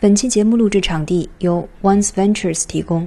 本期节目录制场地由 One's Ventures 提供。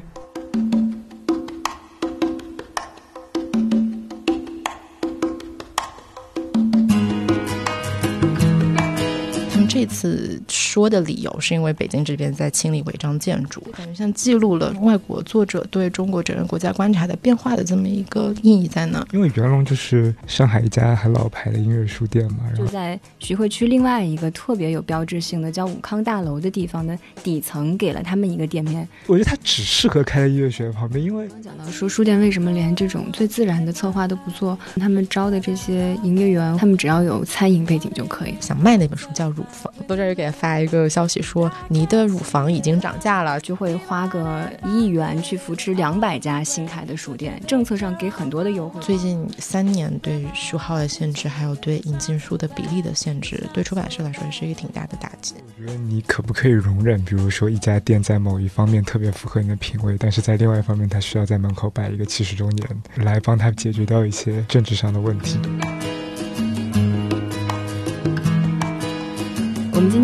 次说的理由是因为北京这边在清理违章建筑，感觉像记录了外国作者对中国整个国家观察的变化的这么一个意义在那。因为元龙就是上海一家很老牌的音乐书店嘛，就在徐汇区另外一个特别有标志性的叫武康大楼的地方的底层给了他们一个店面。我觉得它只适合开在音乐学院旁边，因为刚讲到说书店为什么连这种最自然的策划都不做，他们招的这些营业员，他们只要有餐饮背景就可以。想卖那本书叫《乳》。都这儿给他发一个消息说，你的乳房已经涨价了，就会花个一亿元去扶持两百家新开的书店，政策上给很多的优惠。最近三年对书号的限制，还有对引进书的比例的限制，对出版社来说也是一个挺大的打击。我觉得你可不可以容忍，比如说一家店在某一方面特别符合你的品味，但是在另外一方面，它需要在门口摆一个七十周年，来帮他解决掉一些政治上的问题。我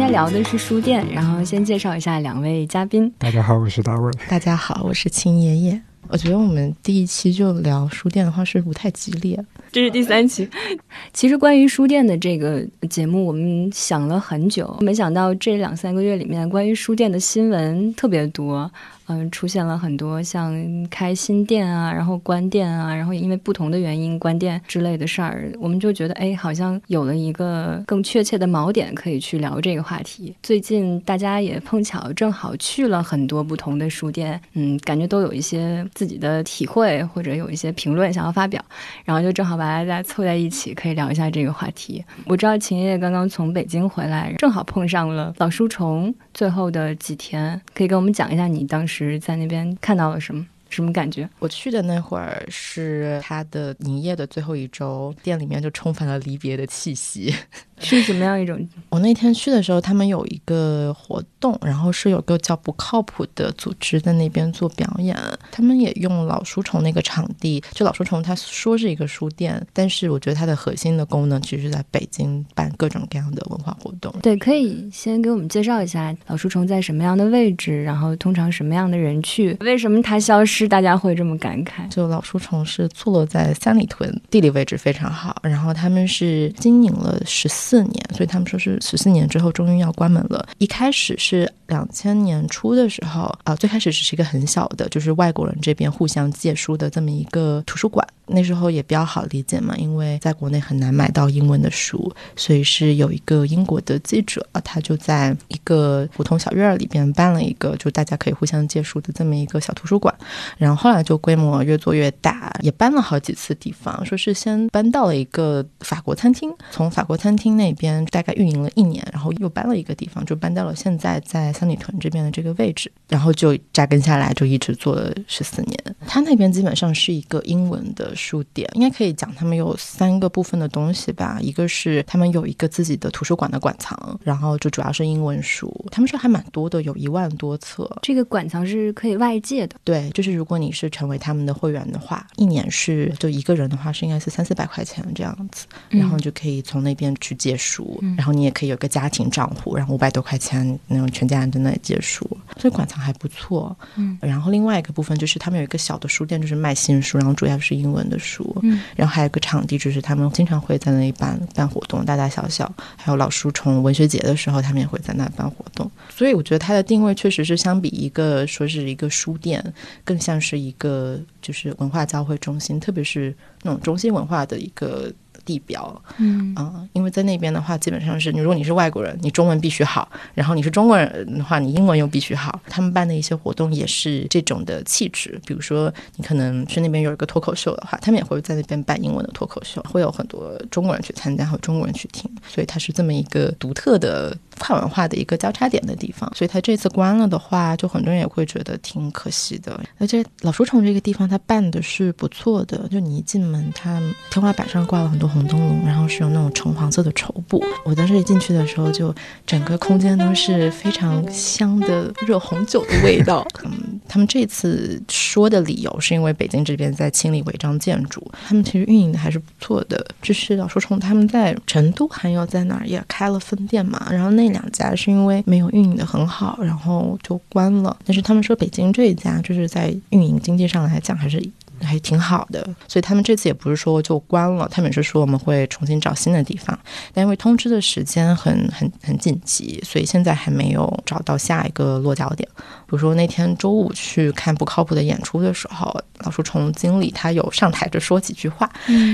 天聊的是书店，然后先介绍一下两位嘉宾。大家好，我是大卫。大家好，我是秦爷爷。我觉得我们第一期就聊书店的话，是不太激烈。这是第三期。其实关于书店的这个节目，我们想了很久，没想到这两三个月里面，关于书店的新闻特别多。嗯，出现了很多像开新店啊，然后关店啊，然后因为不同的原因关店之类的事儿，我们就觉得哎，好像有了一个更确切的锚点可以去聊这个话题。最近大家也碰巧正好去了很多不同的书店，嗯，感觉都有一些自己的体会或者有一些评论想要发表，然后就正好把大家凑在一起，可以聊一下这个话题。我知道秦爷爷刚刚从北京回来，正好碰上了老书虫最后的几天，可以跟我们讲一下你当时。是在那边看到了什么？什么感觉？我去的那会儿是他的营业的最后一周，店里面就充满了离别的气息。是什么样一种？我那天去的时候，他们有一个活动，然后是有个叫不靠谱的组织在那边做表演。他们也用老书虫那个场地，就老书虫，他说是一个书店，但是我觉得它的核心的功能其实是在北京办各种各样的文化活动。对，可以先给我们介绍一下老书虫在什么样的位置，然后通常什么样的人去，为什么它消失，是大家会这么感慨？就老书虫是坐落在三里屯，地理位置非常好，然后他们是经营了十。四年，所以他们说是十四年之后终于要关门了。一开始是两千年初的时候啊，最开始只是一个很小的，就是外国人这边互相借书的这么一个图书馆。那时候也比较好理解嘛，因为在国内很难买到英文的书，所以是有一个英国的记者，啊他就在一个普通小院儿里边办了一个，就大家可以互相借书的这么一个小图书馆。然后后来就规模越做越大，也搬了好几次地方，说是先搬到了一个法国餐厅，从法国餐厅那边大概运营了一年，然后又搬了一个地方，就搬到了现在在三里屯这边的这个位置，然后就扎根下来，就一直做了十四年。他那边基本上是一个英文的。书店应该可以讲，他们有三个部分的东西吧。一个是他们有一个自己的图书馆的馆藏，然后就主要是英文书。他们说还蛮多的，有一万多册。这个馆藏是可以外借的。对，就是如果你是成为他们的会员的话，一年是就一个人的话是应该是三四百块钱这样子，然后就可以从那边去借书。然后你也可以有个家庭账户，然后五百多块钱那种全家人在那里借书，所以馆藏还不错。嗯，然后另外一个部分就是他们有一个小的书店，就是卖新书，然后主要是英文。的书，嗯，然后还有个场地，就是他们经常会在那里办办活动，大大小小，还有老书虫文学节的时候，他们也会在那办活动。所以我觉得它的定位确实是相比一个说是一个书店，更像是一个就是文化交汇中心，特别是那种中心文化的一个。地标，嗯啊，因为在那边的话，基本上是你，如果你是外国人，你中文必须好；然后你是中国人的话，你英文又必须好。他们办的一些活动也是这种的气质，比如说你可能去那边有一个脱口秀的话，他们也会在那边办英文的脱口秀，会有很多中国人去参加和中国人去听，所以它是这么一个独特的跨文化的一个交叉点的地方。所以它这次关了的话，就很多人也会觉得挺可惜的。而且老书虫这个地方，它办的是不错的，就你一进门，它天花板上挂了很多。红灯笼，然后是有那种橙黄色的绸布。我当时一进去的时候，就整个空间都是非常香的热红酒的味道。嗯，他们这次说的理由是因为北京这边在清理违章建筑，他们其实运营的还是不错的。就是老说，从他们在成都还有在哪儿也开了分店嘛，然后那两家是因为没有运营的很好，然后就关了。但是他们说北京这一家就是在运营经济上来讲还是。还挺好的，所以他们这次也不是说就关了，他们也是说我们会重新找新的地方，但因为通知的时间很很很紧急，所以现在还没有找到下一个落脚点。比如说那天周五去看不靠谱的演出的时候，老树虫经理他有上台就说几句话，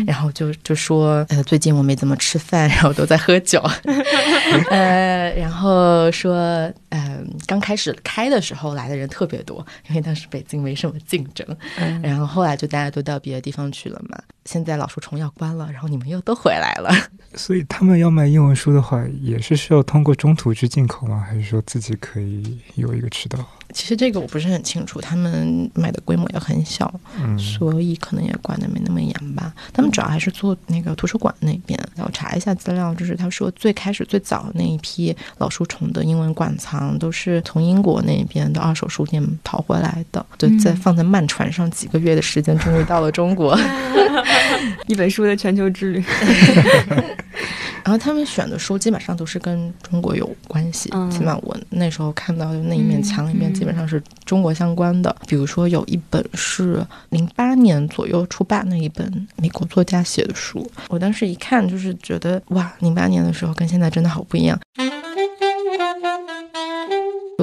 然后就就说呃最近我没怎么吃饭，然后都在喝酒，呃然后说嗯刚开始开的时候来的人特别多，因为当时北京没什么竞争，然后后来就大家都到别的地方去了嘛。现在老树虫要关了，然后你们又都回来了，所以他们要卖英文书的话，也是需要通过中途去进口吗？还是说自己可以有一个渠道？其实这个我不是很清楚，他们卖的规模也很小，嗯，所以可能也管的没那么严吧。他们主要还是做那个图书馆那边。我查一下资料，就是他说最开始最早那一批老书虫的英文馆藏都是从英国那边的二手书店淘回来的，对，在放在慢船上几个月的时间，终于到了中国。一本书的全球之旅。然后他们选的书基本上都是跟中国有关系，起码我那时候看到的那一面墙里面基本上是中国相关的。比如说有一本是零八年左右出版的一本美国作家写的书，我当时一看就是觉得哇，零八年的时候跟现在真的好不一样。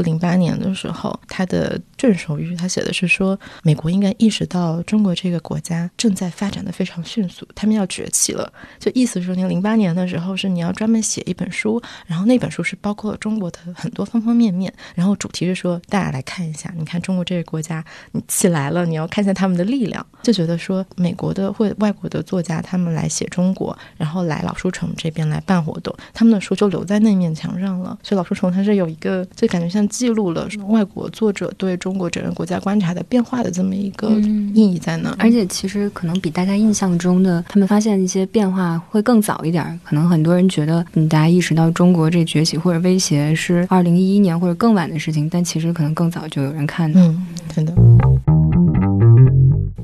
零八年的时候，他的卷首语他写的是说，美国应该意识到中国这个国家正在发展的非常迅速，他们要崛起了。就意思说，你零八年的时候是你要专门写一本书，然后那本书是包括中国的很多方方面面，然后主题是说大家来看一下，你看中国这个国家你起来了，你要看一下他们的力量，就觉得说美国的或外国的作家他们来写中国，然后来老书城这边来办活动，他们的书就留在那面墙上了。所以老书城它是有一个就感觉像。记录了外国作者对中国整个国家观察的变化的这么一个意义在那，而且其实可能比大家印象中的他们发现一些变化会更早一点。可能很多人觉得，嗯，大家意识到中国这崛起或者威胁是二零一一年或者更晚的事情，但其实可能更早就有人看到。嗯，真的。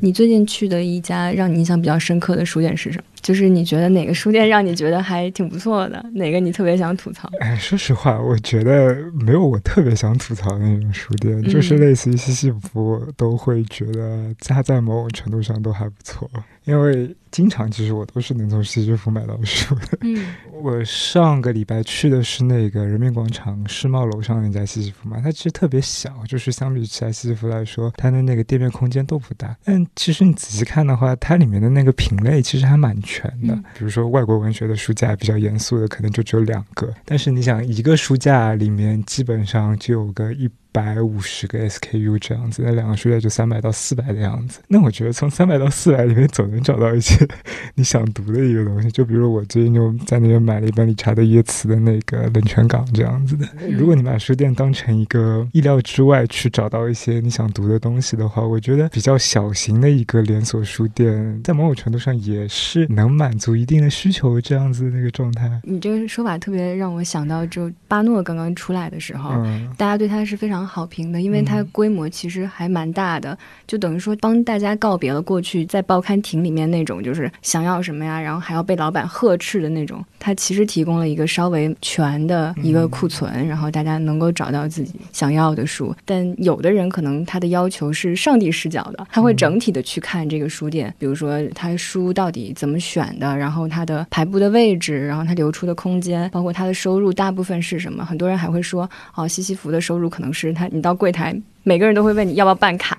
你最近去的一家让你印象比较深刻的书店是什么？就是你觉得哪个书店让你觉得还挺不错的？哪个你特别想吐槽？哎，说实话，我觉得没有我特别想吐槽的那种书店，就是类似于西西弗，都会觉得它在某种程度上都还不错，因为。经常其实我都是能从西西弗买到书的。嗯，我上个礼拜去的是那个人民广场世贸楼上那家西西弗嘛，它其实特别小，就是相比起来西西弗来说，它的那个店面空间都不大。但其实你仔细看的话，它里面的那个品类其实还蛮全的。比如说外国文学的书架比较严肃的，可能就只有两个。但是你想，一个书架里面基本上就有个一。百五十个 SKU 这样子，那两个书架就三百到四百的样子。那我觉得从三百到四百里面总能找到一些 你想读的一个东西。就比如我最近就在那边买了一本理查德耶茨的那个《冷泉港》这样子的。如果你把书店当成一个意料之外去找到一些你想读的东西的话，我觉得比较小型的一个连锁书店，在某种程度上也是能满足一定的需求这样子的那个状态。你这个说法特别让我想到，就巴诺刚刚出来的时候，大家对他是非常。好评的，因为它规模其实还蛮大的，就等于说帮大家告别了过去在报刊亭里面那种就是想要什么呀，然后还要被老板呵斥的那种。它其实提供了一个稍微全的一个库存，然后大家能够找到自己想要的书。但有的人可能他的要求是上帝视角的，他会整体的去看这个书店，比如说他书到底怎么选的，然后它的排布的位置，然后它留出的空间，包括它的收入大部分是什么。很多人还会说，哦，西西弗的收入可能是。他，你到柜台。每个人都会问你要不要办卡，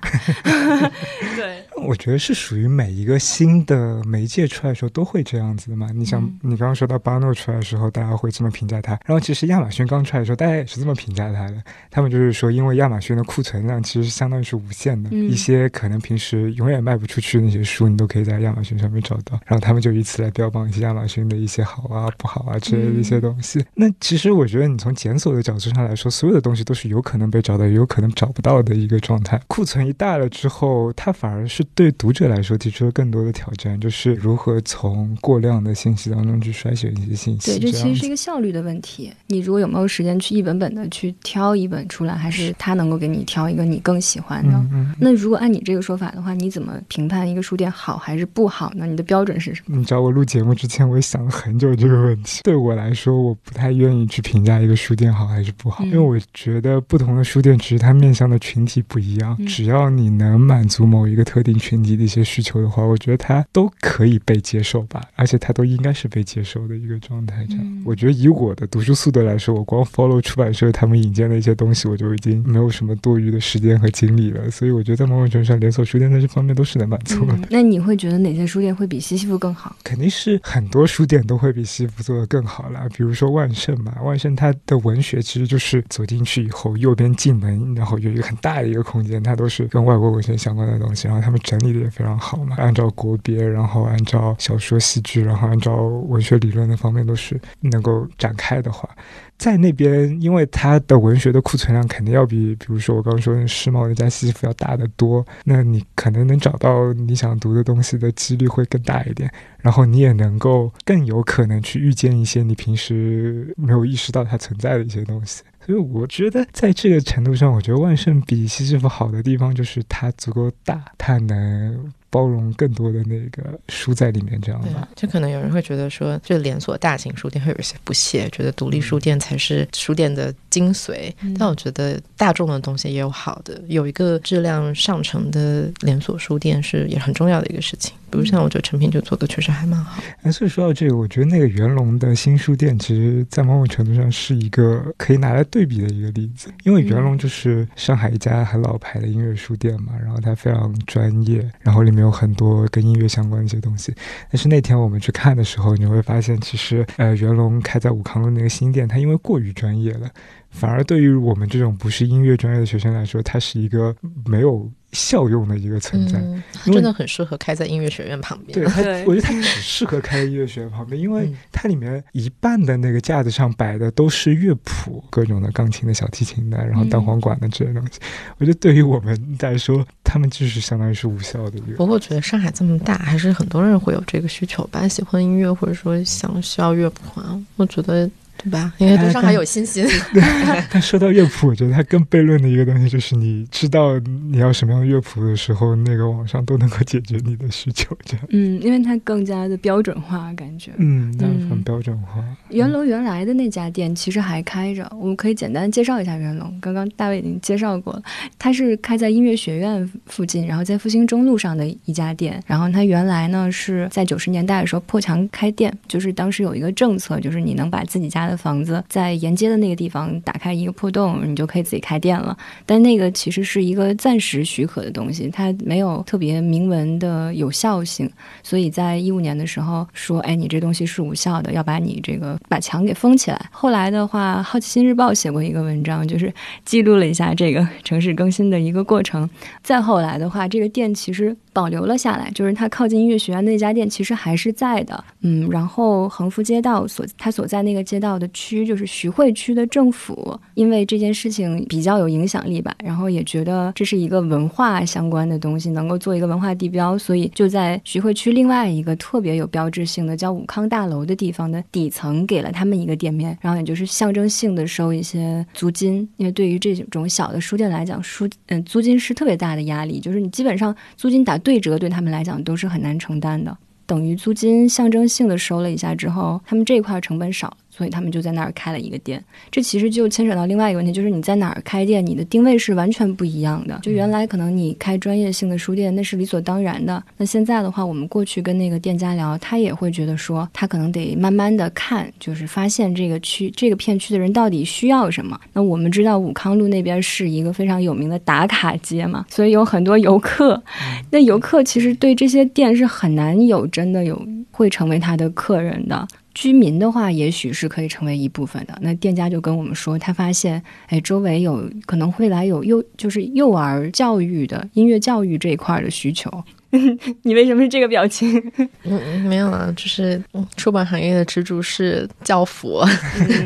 对，我觉得是属于每一个新的媒介出来的时候都会这样子的嘛。你想，你刚刚说到巴诺出来的时候，大家会这么评价他，然后其实亚马逊刚出来的时候，大家也是这么评价他的。他们就是说，因为亚马逊的库存量其实相当于是无限的，一些可能平时永远卖不出去的那些书，你都可以在亚马逊上面找到。然后他们就以此来标榜一些亚马逊的一些好啊、不好啊之类的一些东西。那其实我觉得，你从检索的角度上来说，所有的东西都是有可能被找到，也有可能找不到。要的一个状态。库存一大了之后，它反而是对读者来说提出了更多的挑战，就是如何从过量的信息当中去筛选一些信息。对，这其实是一个个效率的问题。你如果有没有时间去一本本的去挑一本出来，还是他能够给你挑一个你更喜欢的？嗯嗯。那如果按你这个说法的话，你怎么评判一个书店好还是不好呢？你的标准是什么？你找我录节目之前，我也想了很久这个问题。对我来说，我不太愿意去评价一个书店好还是不好，因为我觉得不同的书店其实它面向的群体不一样。只要你能满足某一个特定群体的一些需求的话，我觉得它都可以被接受吧，而且它都应该是被接受的一个状态。这样，我觉得以我的读书速度来说，我光 follow 出版社他们引荐的一些东西，我就已经没有什么多余的时间和精力了。所以，我觉得在某种程度上，连锁书店在这方面都是能满足的。那你会觉得哪些书店会比西西弗更好？肯定是很多书店都会比西西弗做的更好了。比如说万盛嘛，万盛它的文学其实就是走进去以后，右边进门，然后有一个很大的一个空间，它都是跟外国文学相关的东西。然后他们整理的也非常好嘛，按照国别，然后按照小说、戏剧，然后按照文学理论的方面都是能够展开的话。在那边，因为它的文学的库存量肯定要比，比如说我刚刚说的世贸那家西西弗要大得多，那你可能能找到你想读的东西的几率会更大一点，然后你也能够更有可能去遇见一些你平时没有意识到它存在的一些东西。所以我觉得在这个程度上，我觉得万圣比西西弗好的地方就是它足够大，它能。包容更多的那个书在里面，这样吧。就可能有人会觉得说，这连锁大型书店会有一些不屑，觉得独立书店才是书店的精髓。但我觉得大众的东西也有好的，有一个质量上乘的连锁书店是也很重要的一个事情。比如像我觉得成品就做的确实还蛮好。哎，所以说到这个，我觉得那个元龙的新书店，其实在某种程度上是一个可以拿来对比的一个例子。因为元龙就是上海一家很老牌的音乐书店嘛，然后它非常专业，然后里面有很多跟音乐相关的一些东西。但是那天我们去看的时候，你会发现，其实呃，元龙开在武康路那个新店，它因为过于专业了，反而对于我们这种不是音乐专业的学生来说，它是一个没有。效用的一个存在，真的很适合开在音乐学院旁边。对，它，我觉得它只适合开在音乐学院旁边，因为它里面一半的那个架子上摆的都是乐谱，各种的钢琴的、小提琴的，然后单簧管的这些东西。我觉得对于我们来说，他们就是相当于是无效的。不过，我觉得上海这么大，还是很多人会有这个需求吧，喜欢音乐或者说想需要乐谱啊。我觉得。对吧？因为对上海有信心。但说到乐谱，我觉得它更悖论的一个东西就是，你知道你要什么样的乐谱的时候，那个网上都能够解决你的需求。这样，嗯，因为它更加的标准化，感觉，嗯，很标准化。元龙原来的那家店其实还开着，我们可以简单介绍一下元龙。刚刚大卫已经介绍过了，它是开在音乐学院附近，然后在复兴中路上的一家店。然后它原来呢是在九十年代的时候破墙开店，就是当时有一个政策，就是你能把自己家的的房子在沿街的那个地方打开一个破洞，你就可以自己开店了。但那个其实是一个暂时许可的东西，它没有特别明文的有效性。所以在一五年的时候说，哎，你这东西是无效的，要把你这个把墙给封起来。后来的话，《好奇心日报》写过一个文章，就是记录了一下这个城市更新的一个过程。再后来的话，这个店其实。保留了下来，就是它靠近音乐学院那家店其实还是在的，嗯，然后横幅街道所它所在那个街道的区就是徐汇区的政府，因为这件事情比较有影响力吧，然后也觉得这是一个文化相关的东西，能够做一个文化地标，所以就在徐汇区另外一个特别有标志性的叫武康大楼的地方的底层给了他们一个店面，然后也就是象征性的收一些租金，因为对于这种小的书店来讲，书嗯租金是特别大的压力，就是你基本上租金打。对折对他们来讲都是很难承担的，等于租金象征性的收了一下之后，他们这一块成本少。所以他们就在那儿开了一个店，这其实就牵扯到另外一个问题，就是你在哪儿开店，你的定位是完全不一样的。就原来可能你开专业性的书店，那是理所当然的。那现在的话，我们过去跟那个店家聊，他也会觉得说，他可能得慢慢的看，就是发现这个区这个片区的人到底需要什么。那我们知道武康路那边是一个非常有名的打卡街嘛，所以有很多游客。那游客其实对这些店是很难有真的有会成为他的客人的。居民的话，也许是可以成为一部分的。那店家就跟我们说，他发现，哎，周围有可能会来有幼，就是幼儿教育的音乐教育这一块的需求。你为什么是这个表情？嗯，没有啊，就是出版行业的支柱是教辅，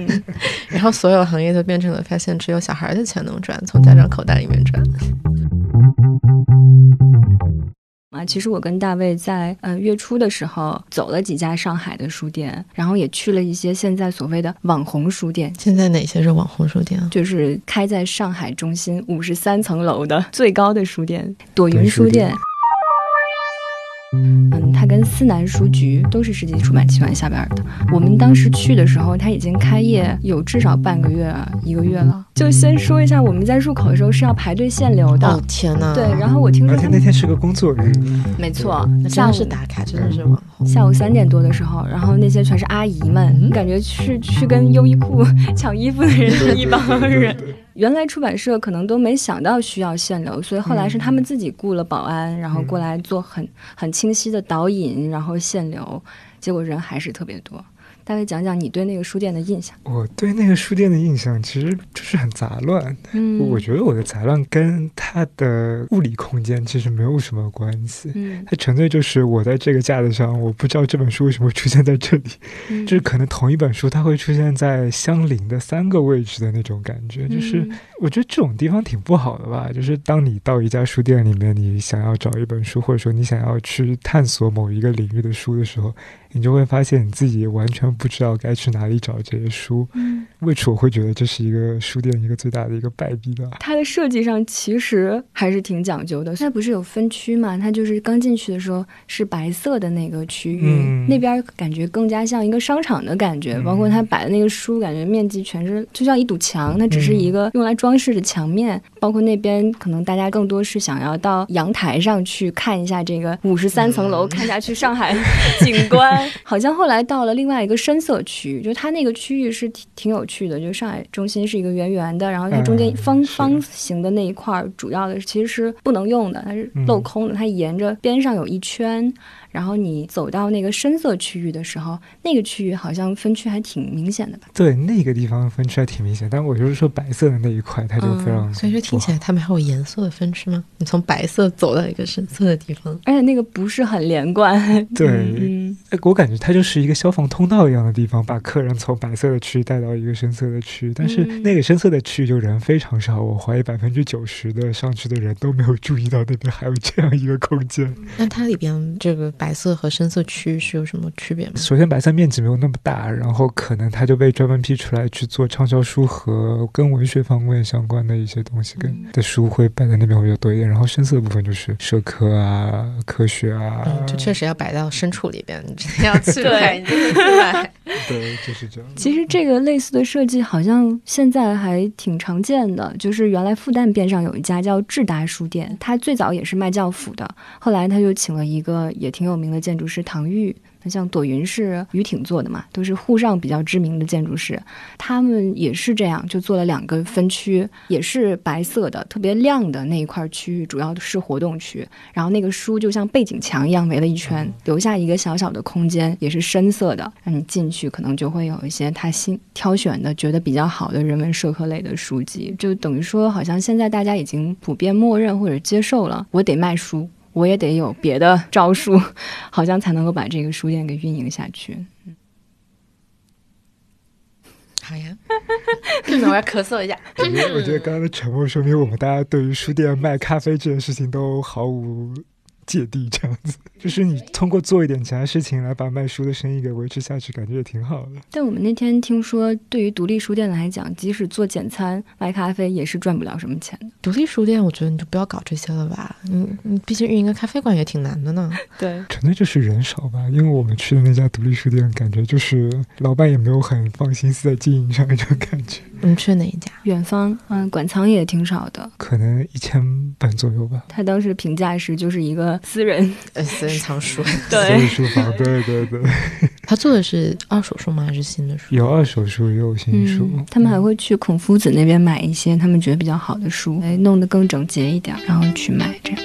然后所有行业都变成了发现只有小孩的钱能赚，从家长口袋里面赚。啊，其实我跟大卫在呃月初的时候走了几家上海的书店，然后也去了一些现在所谓的网红书店。现在哪些是网红书店啊？就是开在上海中心五十三层楼的最高的书店——朵云书店。嗯，它跟思南书局都是世纪出版集团下边的。我们当时去的时候，它已经开业有至少半个月、一个月了。就先说一下，我们在入口的时候是要排队限流的。哦天哪！对，然后我听说而且那天是个工作日，没错，下午的是打卡，真的是网红。下午三点多的时候，然后那些全是阿姨们，感觉去去跟优衣库 抢衣服的人是一帮人。原来出版社可能都没想到需要限流，所以后来是他们自己雇了保安，然后过来做很很清晰的导引，然后限流，结果人还是特别多。大概讲讲你对那个书店的印象。我对那个书店的印象其实就是很杂乱。嗯我觉得我的杂乱跟它的物理空间其实没有什么关系。嗯它纯粹就是我在这个架子上，我不知道这本书为什么会出现在这里，嗯就是可能同一本书它会出现在相邻的三个位置的那种感觉，就是嗯我觉得这种地方挺不好的吧。就是当你到一家书店里面，你想要找一本书，或者说你想要去探索某一个领域的书的时候，你就会发现你自己完全不知道该去哪里找这些书。嗯为此，我会觉得这是一个书店一个最大的一个败笔吧。它的设计上其实还是挺讲究的。它不是有分区嘛？它就是刚进去的时候是白色的那个区域，嗯那边感觉更加像一个商场的感觉，嗯包括它摆的那个书，感觉面积全是就像一堵墙，它只是一个用来装饰的墙面。包括那边可能大家更多是想要到阳台上去看一下这个五十三层楼，看下去上海景观。好像后来到了另外一个深色区域，就它那个区域是挺挺有趣的，就是上海中心是一个圆圆的，然后它中间嗯方方形的那一块儿，主要的其实是不能用的，它是镂空的，它沿着边上有一圈。然后你走到那个深色区域的时候，那个区域好像分区还挺明显的吧？对，那个地方分区还挺明显，但我就是说白色的那一块，它就非常、所以说听起来他们还有颜色的分区吗？你从白色走到一个深色的地方，而且那个不是很连贯。对嗯，哎我感觉它就是一个消防通道一样的地方，把客人从白色的区带到一个深色的区，但是嗯那个深色的区就人非常少，我怀疑百分之九十的上去的人都没有注意到那边还有这样一个空间。那它里边这个白色和深色区是有什么区别吗？首先，白色面积没有那么大，然后可能它就被专门批出来去做畅销书和跟文学方面相关的一些东西跟嗯的书会摆在那边会比较多一点。然后深色的部分就是社科啊、科学啊，嗯，就确实要摆到深处里边，你真的要 去 对。对，就是这样。其实这个类似的设计好像现在还挺常见的，就是原来复旦边上有一家叫智达书店，它最早也是卖教辅的，后来他就请了一个也挺有名的建筑师唐玉。那像朵云是于挺做的嘛，都是沪上比较知名的建筑师，他们也是这样，就做了两个分区，也是白色的，特别亮的那一块区域，主要是活动区，然后那个书就像背景墙一样围了一圈，留下一个小小的空间，也是深色的，让你进去可能就会有一些他新挑选的、觉得比较好的人文社科类的书籍，就等于说好像现在大家已经普遍默认或者接受了，我得卖书。我也得有别的招数，好像才能够把这个书店给运营下去。好呀，那 我要咳嗽一下。我觉得，我觉得刚刚的沉默说明我们大家对于书店卖咖啡这件事情都毫无芥蒂，这样子。就是你通过做一点其他事情来把卖书的生意给维持下去，感觉也挺好的。但我们那天听说，对于独立书店来讲，即使做简餐卖咖啡，也是赚不了什么钱的。独立书店，我觉得你就不要搞这些了吧。你你毕竟运营个咖啡馆也挺难的呢。对，纯粹就是人少吧，因为我们去的那家独立书店，感觉就是老板也没有很放心思在经营上那种感觉。你们去哪一家？远方，嗯，馆藏也挺少的。可能一千本左右吧。他当时评价是，就是一个私人，呃，私人藏书。对私人书房，对对对，他做的是二手书吗？还是新的书？有二手书，也有新书。嗯，他们还会去孔夫子那边买一些他们觉得比较好的书，哎，弄得更整洁一点，然后去买这样。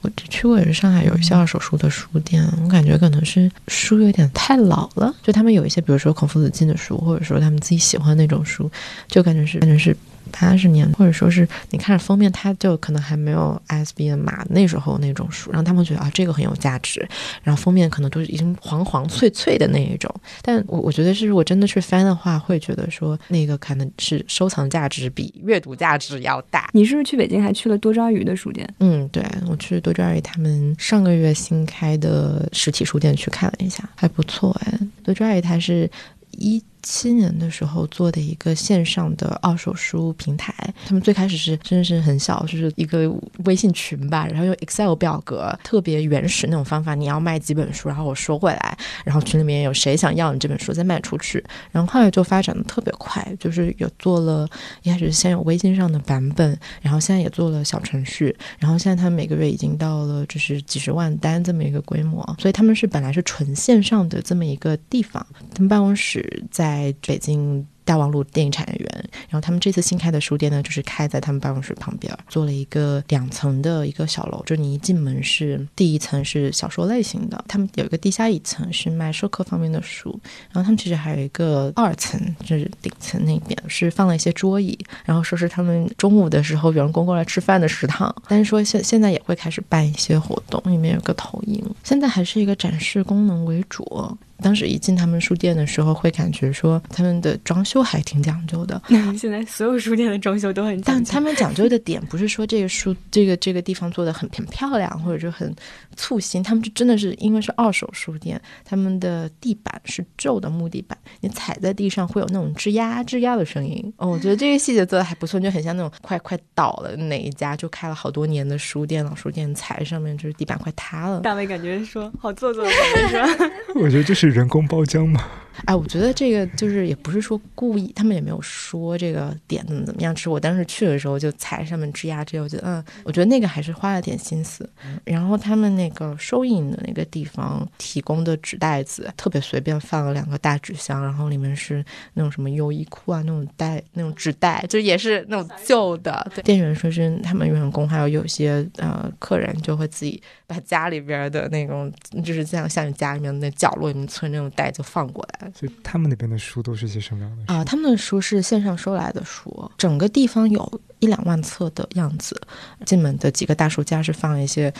我只去过也是上海有一些二手书的书店，我感觉可能是书有点太老了，就他们有一些，比如说孔夫子进的书，或者说他们自己喜欢那种书，就感觉是感觉是八十年，或者说是你看着封面，它就可能还没有 ISBN 码那时候那种书，然后他们觉得啊这个很有价值，然后封面可能都是已经黄黄脆脆的那一种。但我我觉得是如果真的去翻的话，会觉得说那个可能是收藏价值比阅读价值要大。你是不是去北京还去了多抓鱼的书店？嗯，对我去多抓鱼他们上个月新开的实体书店去看了一下，还不错哎。多抓鱼它是一。七年的时候做的一个线上的二手书平台，他们最开始是真的是很小，就是一个微信群吧，然后用 Excel 表格，特别原始那种方法。你要卖几本书，然后我收回来，然后群里面有谁想要你这本书再卖出去。然后后来就发展的特别快，就是有做了，一开始先有微信上的版本，然后现在也做了小程序，然后现在他们每个月已经到了就是几十万单这么一个规模，所以他们是本来是纯线上的这么一个地方，他们办公室在。在北京。大望路电影产业园，然后他们这次新开的书店呢，就是开在他们办公室旁边，做了一个两层的一个小楼。就你一进门是第一层是小说类型的，他们有一个地下一层是卖授课方面的书，然后他们其实还有一个二层，就是顶层那边是放了一些桌椅，然后说是他们中午的时候员工过来吃饭的食堂。但是说现现在也会开始办一些活动，里面有个投影，现在还是一个展示功能为主。当时一进他们书店的时候，会感觉说他们的装修。还挺讲究的。现在所有书店的装修都很讲究，但他们讲究的点不是说这个书这个这个地方做的很很漂亮，或者就很簇新。他们就真的是因为是二手书店，他们的地板是皱的木地板，你踩在地上会有那种吱呀吱呀的声音。哦，我觉得这个细节做的还不错，就很像那种快快倒了哪一家就开了好多年的书店老书店，踩上面就是地板快塌了。大卫感觉说好做作的感觉是吧？我觉得这是人工包浆嘛。哎，我觉得这个就是也不是说故意，他们也没有说这个点怎么怎么样。只是我当时去的时候就踩上面吱呀吱呀，我觉得嗯，我觉得那个还是花了点心思。然后他们那个收银的那个地方提供的纸袋子特别随便，放了两个大纸箱，然后里面是那种什么优衣库啊那种袋那种纸袋，就也是那种旧的。店员说是他们员工还有有些呃客人就会自己把家里边的那种就是像像你家里面那角落里面存那种袋就放过来。所以他们那边的书都是些什么样的啊？他们的书是线上收来的书，整个地方有一两万册的样子。进门的几个大书架是放一些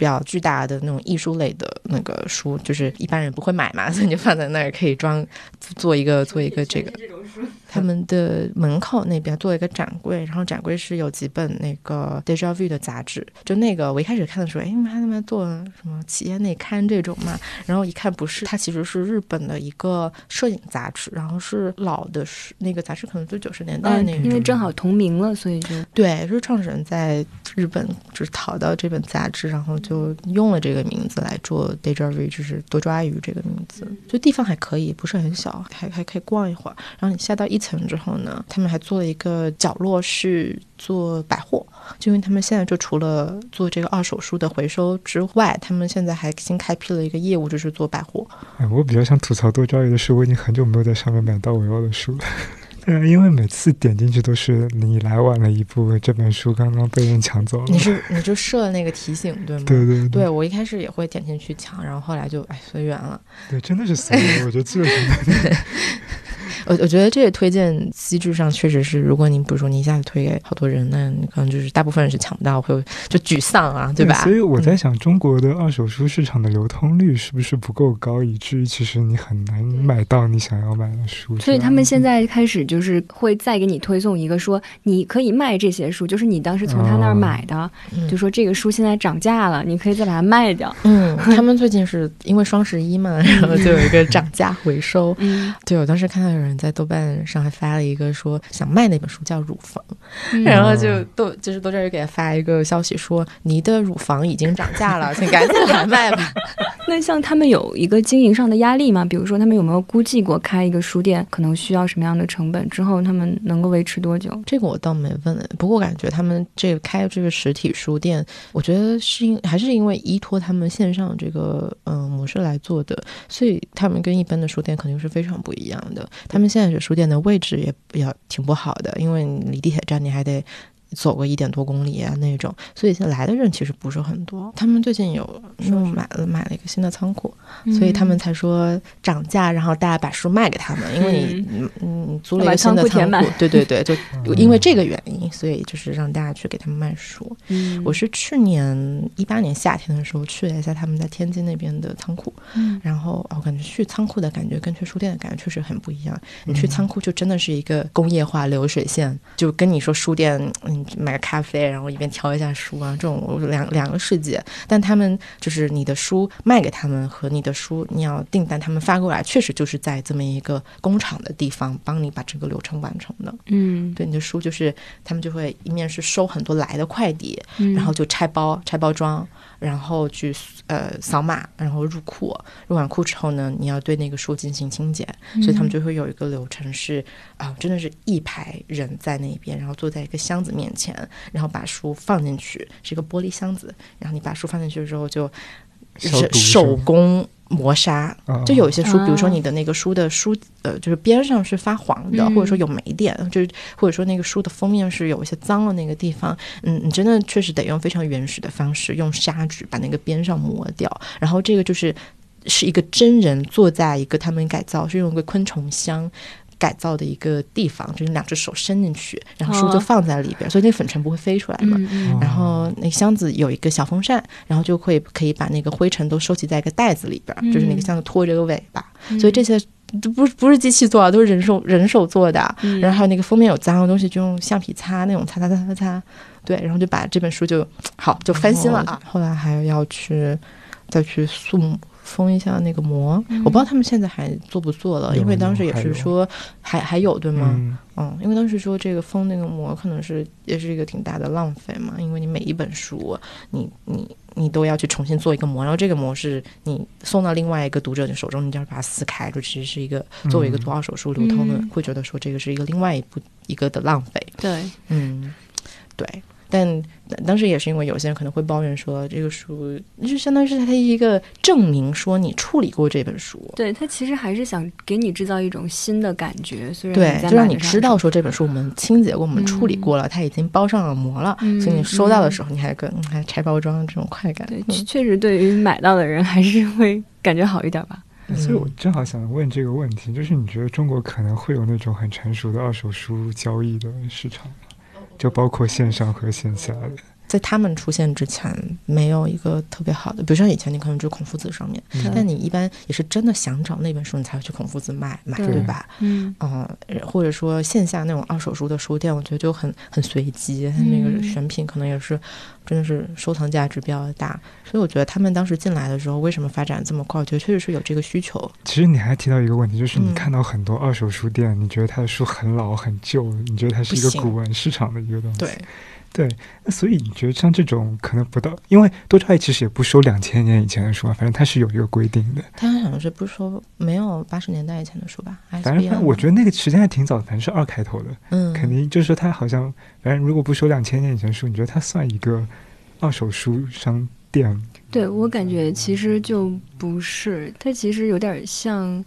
比较巨大的那种艺术类的那个书，就是一般人不会买嘛，所以就放在那儿可以装做一个做一个这个。他们的门口那边做一个展柜，然后展柜是有几本那个 Deja Vu 的杂志，就那个我一开始看的时候，哎，妈他们做什么企业内刊这种嘛？然后一看不是，它其实是日本的一个摄影杂志，然后是老的，是那个杂志可能就九十年代那，因为正好同名了，所以就对，是创始人在日本就是淘到这本杂志，然后就用了这个名字来做 Deja Vu，就是多抓鱼这个名字，就地方还可以，不是很小，还还可以逛一会儿，然后你下到一。层之后呢，他们还做了一个角落是做百货，就因为他们现在就除了做这个二手书的回收之外，他们现在还新开辟了一个业务，就是做百货。哎，我比较想吐槽多抓鱼的是，我已经很久没有在上面买到我要的书了。嗯，因为每次点进去都是你来晚了一步，这本书刚刚被人抢走了。你是你就设了那个提醒对吗？对对对，我一开始也会点进去抢，然后后来就哎随缘了。对，真的是随缘，我觉得这个。我我觉得这个推荐机制上确实是，如果你比如说你一下子推给好多人，那可能就是大部分人是抢不到，会就沮丧啊，对吧？所以我在想，中国的二手书市场的流通率是不是不够高，以至于其实你很难买到你想要买的书？所以他们现在开始就是会再给你推送一个说你可以卖这些书，就是你当时从他那儿买的，就说这个书现在涨价了，你可以再把它卖掉。嗯，他们最近是因为双十一嘛，然后就有一个涨价回收。嗯，对我当时看到有人。在豆瓣上还发了一个说想卖那本书叫《乳房》，然后就豆就是豆这儿给他发一个消息说你的乳房已经涨价了，请赶紧来卖吧。那像他们有一个经营上的压力吗？比如说他们有没有估计过开一个书店可能需要什么样的成本？之后他们能够维持多久？这个我倒没问。不过感觉他们这个开这个实体书店，我觉得是因还是因为依托他们线上这个嗯模式来做的，所以他们跟一般的书店肯定是非常不一样的。他他们现在这书店的位置也比较挺不好的，因为离地铁站你还得走个一点多公里啊那种，所以现在来的人其实不是很多。他们最近有又买了买了一个新的仓库，所以他们才说涨价，然后大家把书卖给他们，因为你嗯嗯租了一个新的仓库，对对对，就因为这个原因，所以就是让大家去给他们卖书。嗯，我是去年一八年夏天的时候去了一下他们在天津那边的仓库，嗯。然后我感觉去仓库的感觉跟去书店的感觉确实很不一样。你去仓库就真的是一个工业化流水线，就跟你说书店，嗯，买个咖啡，然后一边挑一下书啊，这种两两个世界。但他们就是你的书卖给他们和你的书你要订单他们发过来，确实就是在这么一个工厂的地方帮你把整个流程完成的。嗯，对，你的书就是他们就会一面是收很多来的快递，嗯然后就拆包、拆包装，然后去呃扫码，然后入库。入完库之后呢，你要对那个书进行清检，所以他们就会有一个流程是啊、真的是一排人在那边，然后坐在一个箱子面前，然后把书放进去，是一个玻璃箱子，然后你把书放进去之后就消毒是手工磨砂，啊就有一些书，比如说啊你的那个书的书，呃，就是边上是发黄的，嗯。或者说有霉点，就是或者说那个书的封面是有一些脏了那个地方，嗯，你真的确实得用非常原始的方式，用砂纸把那个边上磨掉，然后这个就是是一个真人坐在一个他们改造是用一个昆虫箱。改造的一个地方，就是两只手伸进去，然后书就哦。放在里边，所以那粉尘不会飞出来嘛。然后那箱子有一个小风扇，然后就会可以把那个灰尘都收集在一个袋子里边儿，就是那个嗯箱子拖着个尾巴，嗯。所以这些都不不是机器做的，都是人手人手做的。嗯。然后还有那个封面有脏的东西，就用橡皮擦那种擦擦擦擦擦，对，然后就把这本书就好就翻新了啊。后来还要去再去塑封一下那个膜，我不知道他们现在还做不做了，因为当时也是说还还有对吗？嗯，嗯，因为当时说这个封那个膜可能是也是一个挺大的浪费嘛，因为你每一本书，你你你都要去重新做一个膜，然后这个膜是你送到另外一个读者的手中，你就要把它撕开，就其实是一个作为一个做二手书流通的，嗯。会觉得说这个是一个另外一部一个的浪费。对，嗯，对。但当时也是因为有些人可能会抱怨说，这个书就相当于是它一个证明，说你处理过这本书，对他其实还是想给你制造一种新的感觉，虽然对就让你知道说这本书我们清洁过，我们处理过了，它已经包上了膜了，嗯所以你收到的时候，你还有个嗯还拆包装这种快感。对，嗯确确实对于买到的人还是会感觉好一点吧。所以我正好想问这个问题，就是你觉得中国可能会有那种很成熟的二手书交易的市场吗？就包括线上和线下的。在他们出现之前，没有一个特别好的，比如像以前你可能就孔夫子上面，嗯但你一般也是真的想找那本书，你才会去孔夫子买买，对对吧？嗯嗯，或者说线下那种二手书的书店，我觉得就很很随机，它那个嗯选品可能也是真的是收藏价值比较大，所以我觉得他们当时进来的时候，为什么发展这么快？我觉得确实是有这个需求。其实你还提到一个问题，就是你嗯看到很多二手书店，你觉得它的书很老很旧，你觉得它是一个古文市场的一个东西。对，对，那所以你觉得像这种可能不到，因为多抓鱼其实也不收两千年以前的书啊，反正它是有一个规定的。他好像是不是说没有八十年代以前的书吧？反正反正我觉得，那个时间还挺早的，反正是二开头的，嗯，肯定就是说它好像，反正如果不收两千年以前的书，你觉得它算一个二手书商店？对我感觉其实就不是，它其实有点像，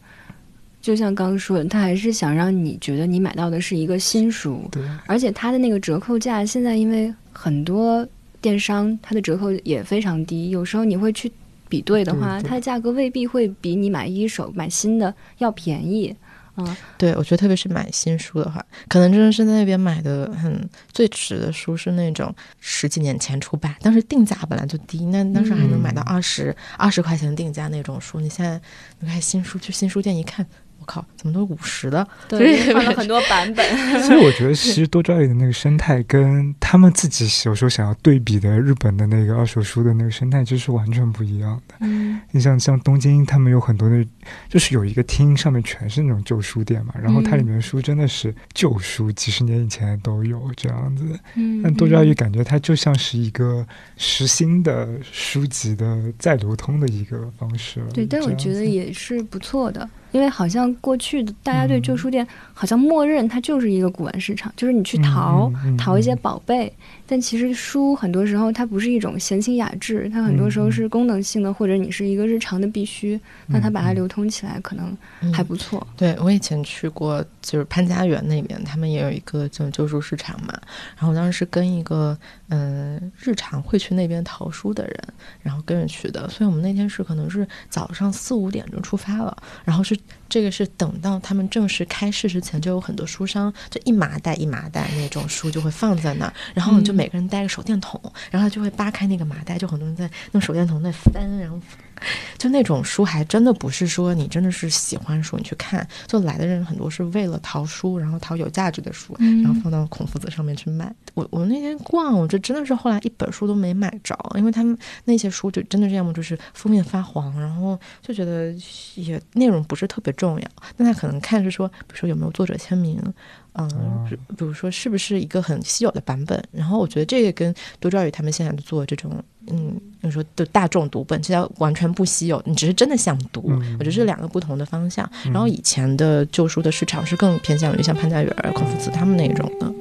就像刚刚说的，他还是想让你觉得你买到的是一个新书，对，而且它的那个折扣价现在因为很多电商它的折扣也非常低，有时候你会去比对的话，对对它的价格未必会比你买一手买新的要便宜。啊，对，我觉得特别是买新书的话，可能真的是在那边买的很最迟的书是那种十几年前出版，当时定价本来就低，那当时还能买到二十二十块钱定价那种书。你现在你看新书，去新书店一看，我靠，怎么都五十的？对，换了 很多版本。所以我觉得其实多抓鱼的那个生态跟他们自己有时候想要对比的日本的那个二手书的那个生态就是完全不一样的。嗯你像像东京，他们有很多的，就是有一个厅上面全是那种旧书店嘛，然后它里面的书真的是旧书，几十年以前都有这样子。嗯，但多抓鱼感觉它就像是一个实心的书籍的再流通的一个方式了。对，但我觉得也是不错的，因为好像过去的大家对嗯旧书店好像默认它就是一个古玩市场，就是你去淘、淘一些嗯宝贝，但其实书很多时候它不是一种闲情雅致，它很多时候是功能性的，或者你是是一个日常的必须，那它把它流通起来可能还不错。对我以前去过，就是潘家园那边，他们也有一个这种旧书市场嘛。然后我当时跟一个嗯日常会去那边淘书的人，然后跟着去的，所以我们那天是可能是早上四五点就出发了，然后是这个是等到他们正式开市之前，就有很多书商就一麻袋一麻袋那种书就会放在那儿，然后就每个人带个手电筒，然后就会扒开那个麻袋，就很多人在用手电筒在翻，然后。就那种书，还真的不是说你真的是喜欢书，你去看。就来的人很多是为了淘书，然后淘有价值的书，然后放到孔夫子上面去卖。我我那天逛，我这真的是后来一本书都没买着，因为他们那些书就真的是要么就是封面发黄，然后就觉得也内容不是特别重要。那他可能看是说，比如说有没有作者签名。嗯，比如说是不是一个很稀有的版本？然后我觉得这个跟多抓鱼他们现在做这种，嗯，你说的大众读本，其实完全不稀有。你只是真的想读，我觉得是两个不同的方向。然后以前的旧书的市场是更偏向于像潘家园、孔夫子他们那种的。